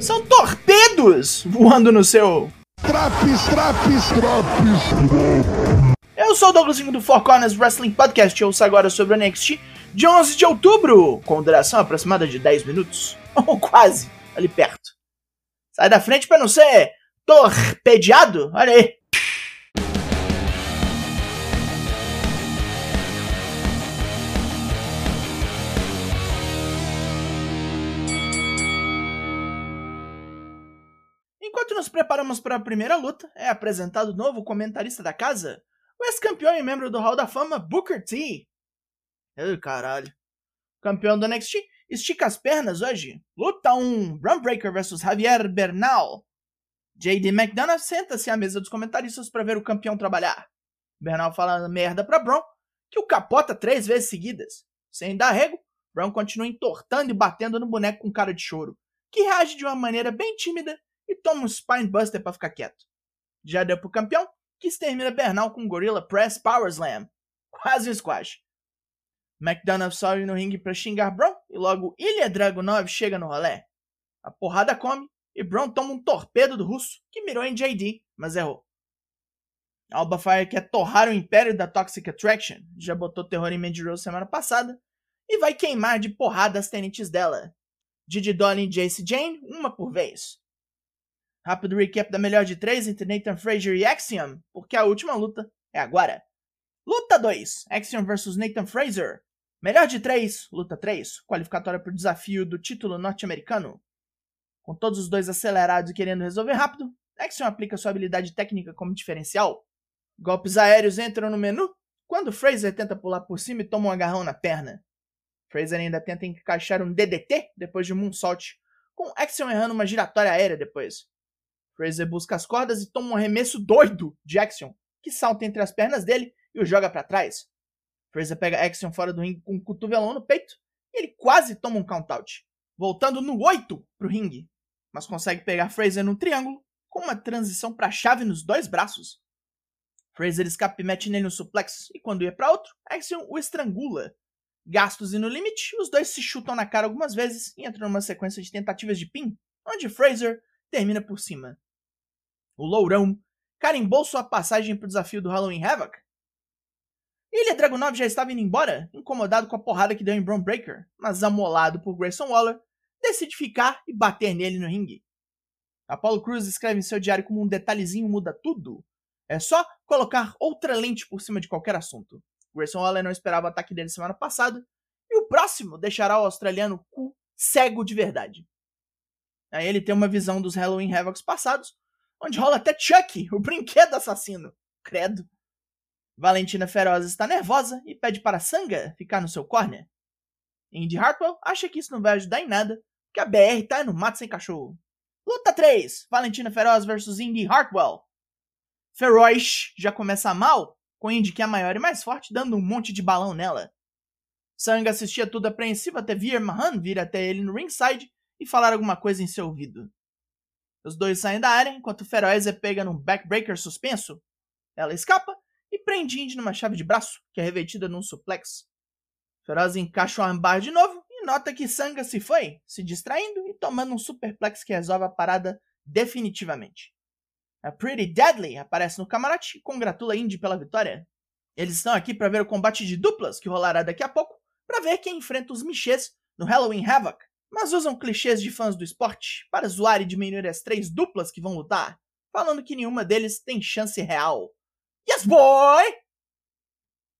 São torpedos voando no seu. Traps, traps, traps. Eu sou o Douglas do Four Corners Wrestling Podcast e ouço agora sobre o NXT de 11 de outubro, com duração aproximada de 10 minutos. Ou quase, ali perto. Sai da frente para não ser torpedeado, olha aí. Enquanto nos preparamos para a primeira luta, é apresentado o novo comentarista da casa, o ex-campeão e membro do Hall da Fama, Booker T. Ai, caralho. Campeão do NXT, estica as pernas hoje. Luta 1, Braun Breaker vs Javier Bernal. JD McDonough senta-se à mesa dos comentaristas para ver o campeão trabalhar. Bernal fala merda pra Braun, que o capota três vezes seguidas. Sem dar rego, Braun continua entortando e batendo no boneco com cara de choro, que reage de uma maneira bem tímida toma um Spinebuster para ficar quieto. Já deu pro campeão, que extermina Bernal com um Gorilla Press Power Slam. Quase um squash. McDonough sobe no ringue para xingar Braun e logo Ilya Dragunov chega no rolê. A porrada come e Braun toma um torpedo do russo que mirou em JD, mas errou. Alba Fire quer torrar o império da Toxic Attraction, já botou terror em Mandy Rose semana passada, e vai queimar de porrada as tenentes dela. Didi Dolly e Jace Jane, uma por vez. Rápido recap da melhor de três entre Nathan Frazier e Axiom, porque a última luta é agora. Luta 2, Axiom vs Nathan Frazier. Melhor de três, luta 3, qualificatória para o desafio do título norte-americano. Com todos os dois acelerados e querendo resolver rápido, Axiom aplica sua habilidade técnica como diferencial. Golpes aéreos entram no menu quando Fraser tenta pular por cima e toma um agarrão na perna. Fraser ainda tenta encaixar um DDT depois de um moonsault, com Axiom errando uma giratória aérea depois. Fraser busca as cordas e toma um arremesso doido de Axiom, que salta entre as pernas dele e o joga para trás. Fraser pega Axiom fora do ringue com um cotovelão no peito e ele quase toma um countout, voltando no 8 pro ringue, mas consegue pegar Fraser no triângulo com uma transição para chave nos dois braços. Fraser escapa e mete nele um suplex e quando ia para outro, Axiom o estrangula. Gastos e no limite, os dois se chutam na cara algumas vezes e entram numa sequência de tentativas de pin, onde Fraser termina por cima. O Lourão carimbou sua passagem para o desafio do Halloween Havoc Ilha Dragunov já estava indo embora, incomodado com a porrada que deu em Braun Breaker, mas amolado por Grayson Waller, decide ficar e bater nele no ringue. Apollo Cruz escreve em seu diário como um detalhezinho muda tudo. É só colocar outra lente por cima de qualquer assunto. Grayson Waller não esperava o ataque dele semana passada, e o próximo deixará o australiano cu cego de verdade. Aí ele tem uma visão dos Halloween Havocs passados, onde rola até Chuck, o brinquedo assassino. Credo. Valentina Feroz está nervosa e pede para Sanga ficar no seu corner. Indy Hartwell acha que isso não vai ajudar em nada, que a BR tá no mato sem cachorro. Luta 3: Valentina Feroz versus Indy Hartwell. Feroz já começa mal, com Indy que é maior e mais forte, dando um monte de balão nela. Sanga assistia tudo apreensivo até Veer Mahan vir até ele no ringside e falar alguma coisa em seu ouvido. Os dois saem da área enquanto Feroz é pega num backbreaker suspenso. Ela escapa e prende Indy numa chave de braço, que é revestida num suplex. Feroz encaixa o armbar de novo e nota que Sanga se foi, se distraindo e tomando um superplex que resolve a parada definitivamente. A Pretty Deadly aparece no camarote e congratula Indy pela vitória. Eles estão aqui para ver o combate de duplas que rolará daqui a pouco, para ver quem enfrenta os Michês no Halloween Havoc, mas usam clichês de fãs do esporte para zoar e diminuir as três duplas que vão lutar, falando que nenhuma deles tem chance real. Yes, boy!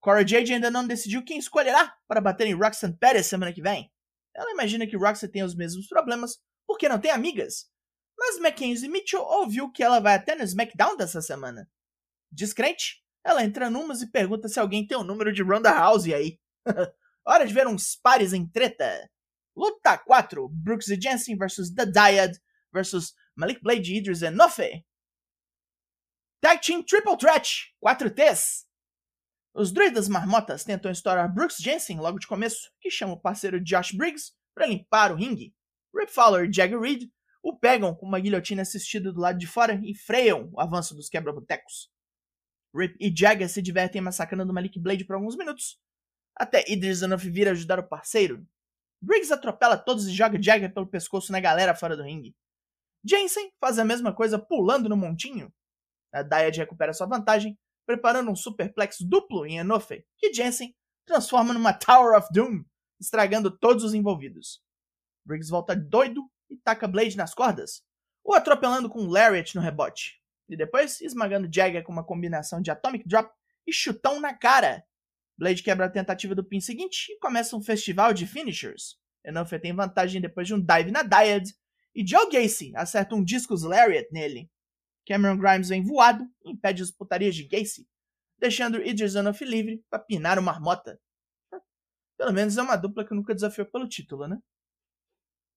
Cora Jade ainda não decidiu quem escolherá para bater em Roxanne Perez semana que vem. Ela imagina que Roxanne tem os mesmos problemas porque não tem amigas. Mas Mackenzie Mitchell ouviu que ela vai até no SmackDown dessa semana. Descrente, ela entra numas e pergunta se alguém tem o número de Ronda House aí. Hora de ver uns pares em treta. Luta 4: Brooks e Jensen vs The Dyad vs Malik Blade, Idris e Nofe. Tag Team Triple Threat, 4 T's. Os druidas marmotas tentam estourar Brooks Jensen logo de começo, que chama o parceiro Josh Briggs para limpar o ringue. Rip Fowler e Jagger Reed o pegam com uma guilhotina assistida do lado de fora e freiam o avanço dos quebra-botecos. Rip e Jagger se divertem massacrando Malik Blade por alguns minutos, até Idris Enough vir ajudar o parceiro. Briggs atropela todos e joga Jagger pelo pescoço na galera fora do ringue. Jensen faz a mesma coisa pulando no montinho. A Dyad recupera sua vantagem, preparando um superplex duplo em Enofe, que Jensen transforma numa Tower of Doom, estragando todos os envolvidos. Briggs volta doido e taca Blade nas cordas, o atropelando com um Lariat no rebote, e depois esmagando Jagger com uma combinação de Atomic Drop e chutão na cara. Blade quebra a tentativa do pin seguinte e começa um festival de finishers. Enofe tem vantagem depois de um dive na Dyad, e Joe Gacy acerta um discos Lariat nele. Cameron Grimes vem voado e impede as putarias de Gacy, deixando Idris Enough livre para pinar o Marmota. Pelo menos é uma dupla que nunca desafiou pelo título, né?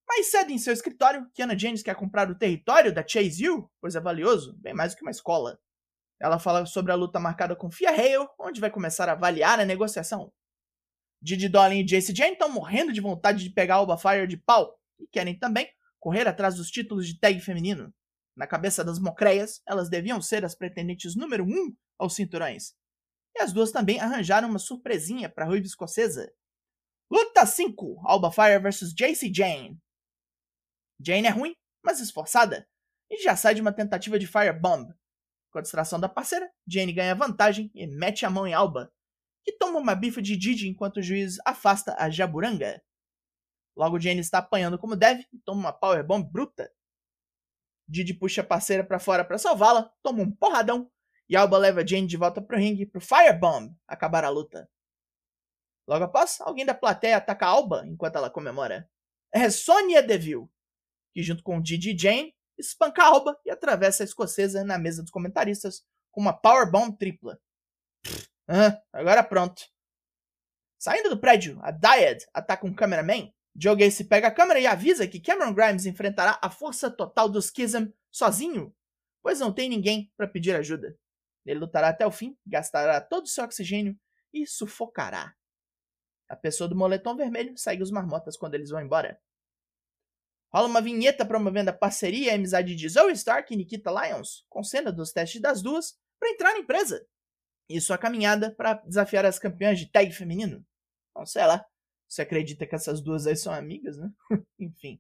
Mais cedo em seu escritório, Kiana James quer comprar o território da Chase U, pois é valioso, bem mais do que uma escola. Ela fala sobre a luta marcada com Fia Hale, onde vai começar a avaliar a negociação. Didi Dolin e Jace Jane estão morrendo de vontade de pegar Alba Fire de pau e querem também correr atrás dos títulos de tag feminino. Na cabeça das mocreias, elas deviam ser as pretendentes número um aos cinturões. E as duas também arranjaram uma surpresinha para a ruiva escocesa. Luta 5: Alba Fire vs Jace Jane. Jane é ruim, mas esforçada, e já sai de uma tentativa de Firebomb. Com a distração da parceira, Jane ganha vantagem e mete a mão em Alba, que toma uma bifa de Didi enquanto o juiz afasta a Jaburanga. Logo, Jane está apanhando como deve e toma uma Powerbomb bruta. Didi puxa a parceira para fora para salvá-la, toma um porradão e Alba leva Jane de volta pro ringue pro Firebomb acabar a luta. Logo após, alguém da plateia ataca Alba enquanto ela comemora. É Sonya Deville, que junto com Didi e Jane espanca Alba e atravessa a escocesa na mesa dos comentaristas com uma powerbomb tripla. Ah, agora pronto. Saindo do prédio, a Dyad ataca um cameraman. Joe Gacy pega a câmera e avisa que Cameron Grimes enfrentará a força total do Schism sozinho, pois não tem ninguém para pedir ajuda. Ele lutará até o fim, gastará todo o seu oxigênio e sufocará. A pessoa do moletom vermelho segue os marmotas quando eles vão embora. Rola uma vinheta promovendo a parceria e amizade de Zoe Stark e Nikita Lyons, com cena dos testes das duas, para entrar na empresa. E sua caminhada para desafiar as campeãs de tag feminino. Então, sei lá, você acredita que essas duas aí são amigas, né? Enfim.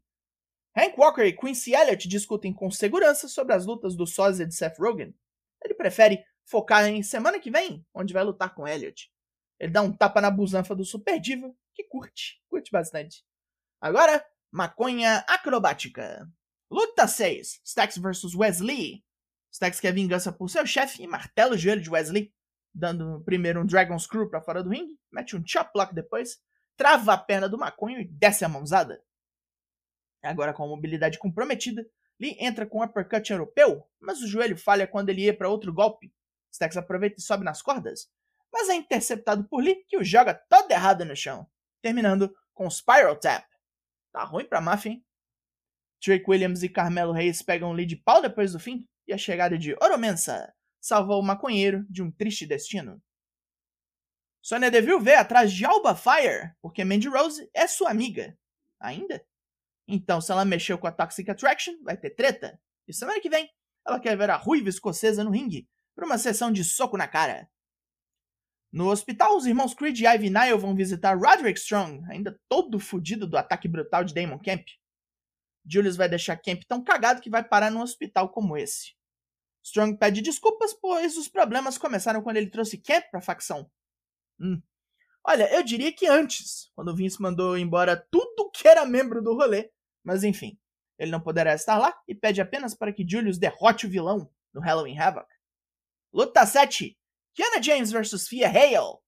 Hank Walker e Quincy Elliott discutem com segurança sobre as lutas do sósia de Seth Rogen. Ele prefere focar em semana que vem, onde vai lutar com Elliott. Ele dá um tapa na busanfa do Super Diva, que curte, curte bastante. Agora, Maconha acrobática. Luta 6. Stax vs Wesley. Stax quer vingança por seu chefe e martela o joelho de Wesley, dando primeiro um Dragon Screw para fora do ringue, mete um chop block depois, trava a perna do maconho e desce a mãozada. Agora com a mobilidade comprometida, Lee entra com um uppercut europeu, mas o joelho falha quando ele ia para outro golpe. Stax aproveita e sobe nas cordas, mas é interceptado por Lee, que o joga todo errado no chão, terminando com Spiral Tap. Tá ruim pra máfia, hein? Drake Williams e Carmelo Reis pegam o lead pau depois do fim, e a chegada de Oromensa salvou o maconheiro de um triste destino. Sonya Deville vê atrás de Alba Fire, porque Mandy Rose é sua amiga. Ainda? Então, se ela mexeu com a Toxic Attraction, vai ter treta. E semana que vem, ela quer ver a ruiva escocesa no ringue, para uma sessão de soco na cara. No hospital, os irmãos Creed e Ivy Nile vão visitar Roderick Strong, ainda todo fudido do ataque brutal de Damon Camp. Julius vai deixar Camp tão cagado que vai parar num hospital como esse. Strong pede desculpas, pois os problemas começaram quando ele trouxe Camp pra facção. Hum. Olha, eu diria que antes, quando Vince mandou embora tudo que era membro do rolê. Mas enfim, ele não poderá estar lá e pede apenas para que Julius derrote o vilão no Halloween Havoc. Luta 7 Kiana James vs Fia Hale.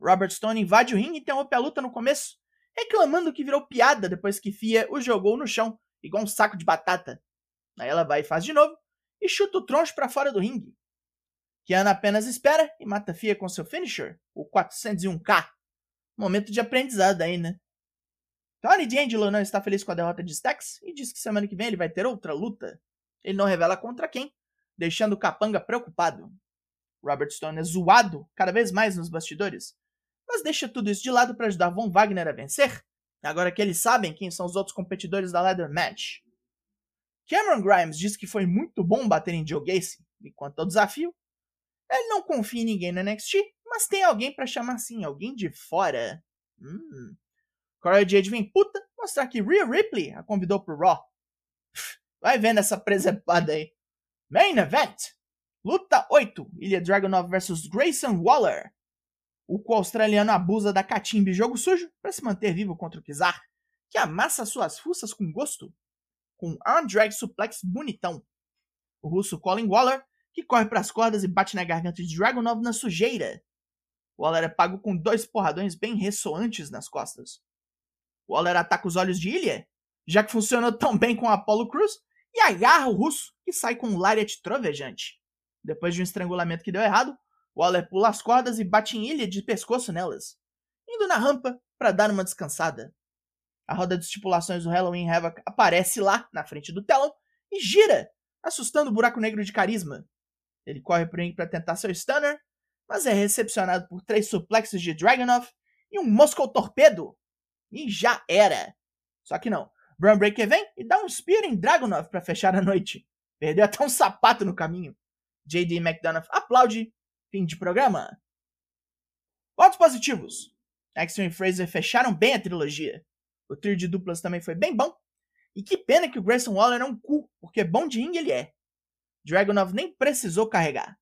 Robert Stone invade o ringue e interrompe a luta no começo, reclamando que virou piada depois que Fia o jogou no chão, igual um saco de batata. Aí ela vai e faz de novo, e chuta o troncho para fora do ringue. Kiana apenas espera e mata Fia com seu finisher, o 401k. Momento de aprendizado aí, né? Tony D'Angelo não está feliz com a derrota de Stax e diz que semana que vem ele vai ter outra luta. Ele não revela contra quem, deixando o Capanga preocupado. Robert Stone é zoado cada vez mais nos bastidores, mas deixa tudo isso de lado para ajudar Von Wagner a vencer, agora que eles sabem quem são os outros competidores da Ladder Match. Cameron Grimes diz que foi muito bom bater em Joe Gacy, e quanto ao desafio, ele não confia em ninguém no NXT, Mas tem alguém para chamar assim, alguém de fora. Hum. Corey Jade vem puta mostrar que Rhea Ripley a convidou pro Raw. Vai vendo essa presepada aí. Main Event. Luta 8. Ilha Dragunov vs Grayson Waller. O qual australiano abusa da catimba e jogo sujo para se manter vivo contra o Kizar, que amassa suas fuças com gosto. Com arm drag suplex bonitão. O russo Colin Waller, que corre para as cordas e bate na garganta de Dragunov na sujeira. Waller é pago com dois porradões bem ressoantes nas costas. Waller ataca os olhos de Ilha, já que funcionou tão bem com Apollo Cruz, e agarra o russo, que sai com um lariat trovejante. Depois de um estrangulamento que deu errado, Waller pula as cordas e bate em Ilha de pescoço nelas, indo na rampa para dar uma descansada. A roda de estipulações do Halloween Havoc aparece lá, na frente do telão, e gira, assustando o buraco negro de carisma. Ele corre por para tentar seu stunner, mas é recepcionado por três suplexes de Dragunov e um Moscow Torpedo. E já era. Só que não. Braun Breaker vem e dá um spear em Dragunov para fechar a noite. Perdeu até um sapato no caminho. JD McDonough aplaude. Fim de programa. Pontos positivos. Action e Fraser fecharam bem a trilogia. O trio de duplas também foi bem bom. E que pena que o Grayson Waller é um cu, porque bom de ring ele é. Dragunov nem precisou carregar.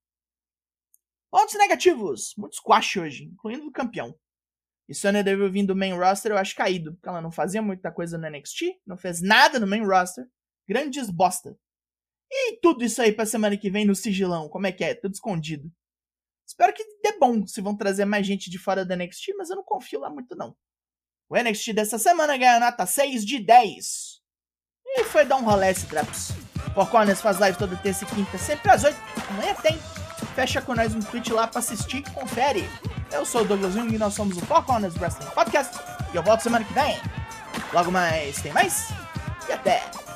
Pontos negativos. Muito squash hoje, incluindo o campeão. E Sonya Deville vindo do main roster eu acho caído, porque ela não fazia muita coisa no NXT, não fez nada no main roster. Grandes bosta. E tudo isso aí pra semana que vem no sigilão, como é que é? Tudo escondido. Espero que dê bom se vão trazer mais gente de fora do NXT, mas eu não confio lá muito não. O NXT dessa semana ganha nota 6 de 10. E foi dar um rolê esse Traps. Four Corners faz live toda terça e quinta, sempre às 8. Amanhã tem. Fecha com nós um tweet lá pra assistir, confere. Eu sou o Douglas Jung e nós somos o Four Corners Wrestling Podcast. E eu volto semana que vem. Logo mais, tem mais? E até!